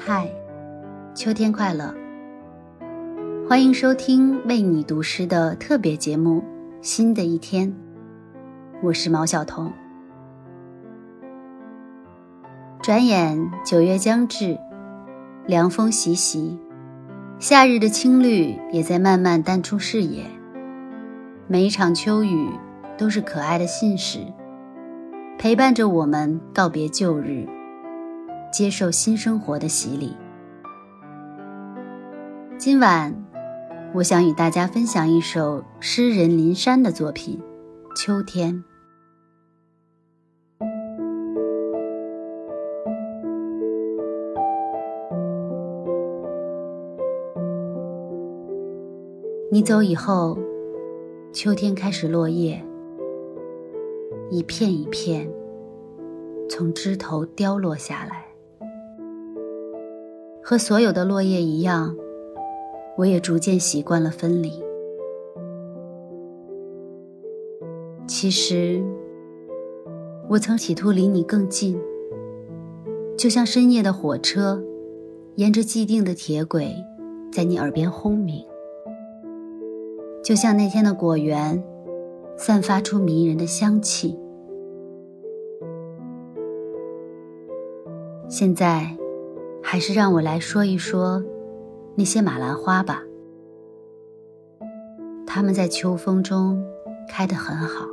嗨秋天快乐！欢迎收听为你读诗的特别节目《新的一天》，我是毛晓彤。转眼九月将至，凉风习习，夏日的青绿也在慢慢淡出视野。每一场秋雨都是可爱的信使，陪伴着我们告别旧日，接受新生活的洗礼。今晚，我想与大家分享一首诗人林珊的作品《秋天》。你走以后，秋天开始落叶，一片一片从枝头凋落下来，和所有的落叶一样。我也逐渐习惯了分离。其实，我曾企图离你更近，就像深夜的火车，沿着既定的铁轨，在你耳边轰鸣；就像那天的果园，散发出迷人的香气。现在，还是让我来说一说。那些马兰花吧，它们在秋风中开得很好。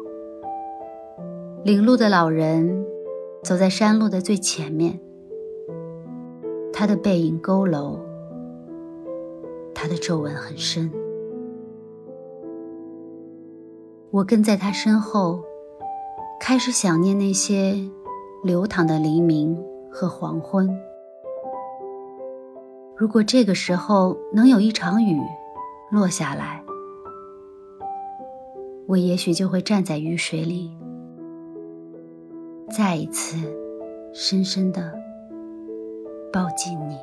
领路的老人走在山路的最前面，他的背影佝偻，他的皱纹很深。我跟在他身后，开始想念那些流淌的黎明和黄昏。如果这个时候能有一场雨落下来，我也许就会站在雨水里，再一次深深的抱紧你。